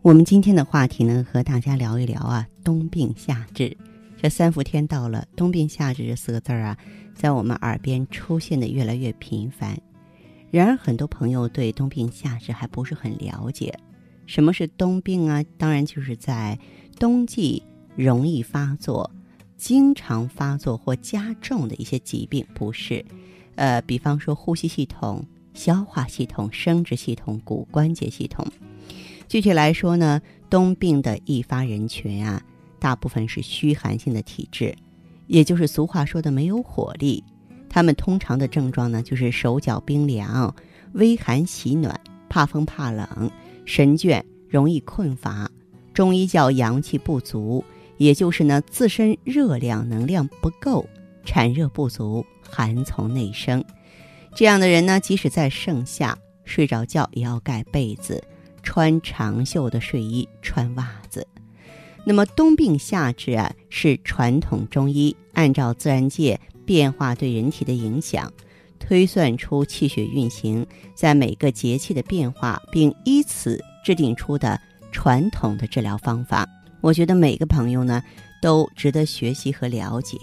我们今天的话题呢，和大家聊一聊啊，冬病夏治。这三伏天到了，冬病夏治这四个字儿啊，在我们耳边出现的越来越频繁。然而，很多朋友对冬病夏治还不是很了解。什么是冬病啊？当然就是在冬季容易发作、经常发作或加重的一些疾病，不是？呃，比方说呼吸系统、消化系统、生殖系统、骨关节系统。具体来说呢，冬病的易发人群啊，大部分是虚寒性的体质，也就是俗话说的没有火力。他们通常的症状呢，就是手脚冰凉、微寒喜暖、怕风怕冷、神倦、容易困乏。中医叫阳气不足，也就是呢自身热量能量不够，产热不足，寒从内生。这样的人呢，即使在盛夏睡着觉，也要盖被子。穿长袖的睡衣，穿袜子。那么冬病夏治啊，是传统中医按照自然界变化对人体的影响，推算出气血运行在每个节气的变化，并依此制定出的传统的治疗方法。我觉得每个朋友呢，都值得学习和了解。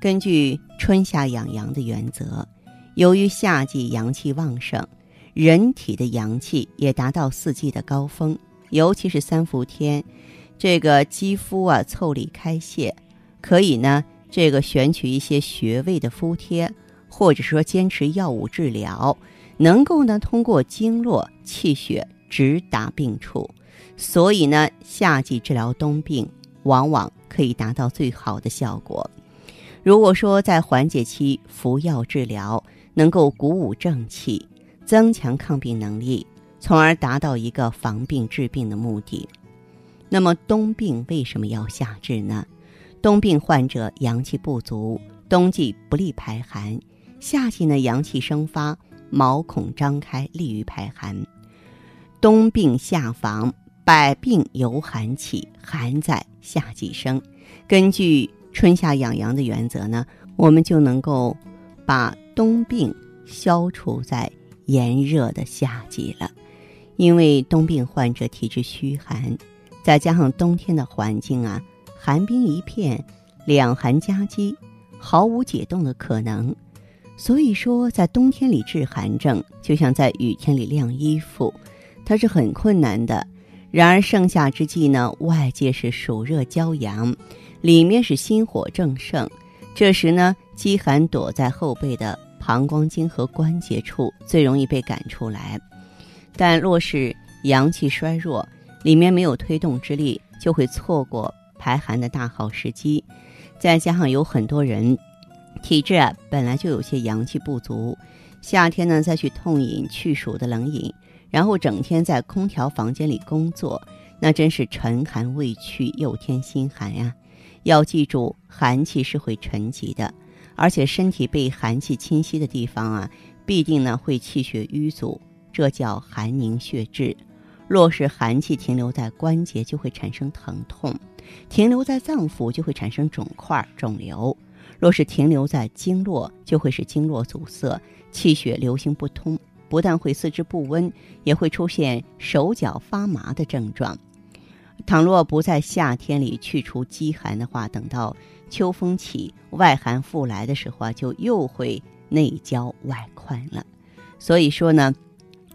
根据春夏养阳的原则，由于夏季阳气旺盛。人体的阳气也达到四季的高峰，尤其是三伏天，这个肌肤啊腠理开泄，可以呢这个选取一些穴位的敷贴，或者说坚持药物治疗，能够呢通过经络气血直达病处，所以呢夏季治疗冬病往往可以达到最好的效果。如果说在缓解期服药治疗，能够鼓舞正气。增强抗病能力，从而达到一个防病治病的目的。那么冬病为什么要夏治呢？冬病患者阳气不足，冬季不利排寒；夏季呢阳气生发，毛孔张开，利于排寒。冬病夏防，百病由寒起，寒在夏季生。根据春夏养阳的原则呢，我们就能够把冬病消除在。炎热的夏季了，因为冬病患者体质虚寒，再加上冬天的环境啊，寒冰一片，两寒夹击，毫无解冻的可能。所以说，在冬天里治寒症，就像在雨天里晾衣服，它是很困难的。然而盛夏之际呢，外界是暑热骄阳，里面是心火正盛，这时呢，饥寒躲在后背的。膀胱经和关节处最容易被赶出来，但若是阳气衰弱，里面没有推动之力，就会错过排寒的大好时机。再加上有很多人体质啊本来就有些阳气不足，夏天呢再去痛饮去暑的冷饮，然后整天在空调房间里工作，那真是沉寒未去又添心寒呀！要记住，寒气是会沉积的。而且身体被寒气侵袭的地方啊，必定呢会气血瘀阻，这叫寒凝血滞。若是寒气停留在关节，就会产生疼痛；停留在脏腑，就会产生肿块、肿瘤；若是停留在经络，就会使经络阻塞，气血流行不通，不但会四肢不温，也会出现手脚发麻的症状。倘若不在夏天里去除积寒的话，等到秋风起、外寒复来的时候啊，就又会内焦外困了。所以说呢，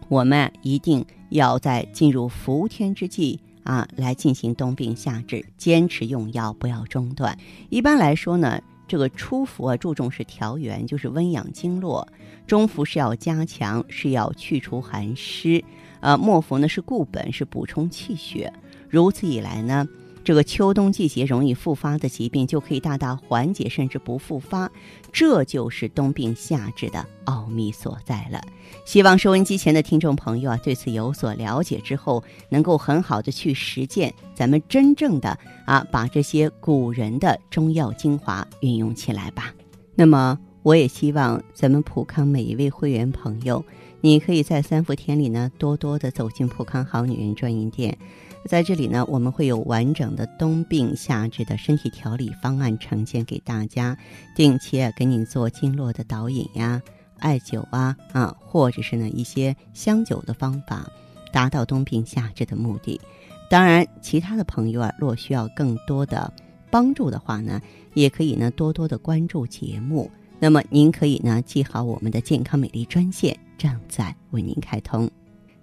我们一定要在进入伏天之际啊，来进行冬病夏治，坚持用药，不要中断。一般来说呢，这个初伏啊，注重是调元，就是温养经络；中伏是要加强，是要去除寒湿；呃，末伏呢是固本，是补充气血。如此以来呢，这个秋冬季节容易复发的疾病就可以大大缓解，甚至不复发。这就是冬病夏治的奥秘所在了。希望收音机前的听众朋友啊，对此有所了解之后，能够很好的去实践，咱们真正的啊，把这些古人的中药精华运用起来吧。那么，我也希望咱们普康每一位会员朋友，你可以在三伏天里呢，多多的走进普康好女人专营店。在这里呢，我们会有完整的冬病夏治的身体调理方案呈现给大家，定期啊给你做经络的导引呀、艾灸啊啊，或者是呢一些香灸的方法，达到冬病夏治的目的。当然，其他的朋友啊，若需要更多的帮助的话呢，也可以呢多多的关注节目。那么您可以呢记好我们的健康美丽专线，正在为您开通，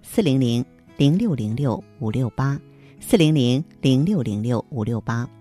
四零零零六零六五六八。四零零零六零六五六八。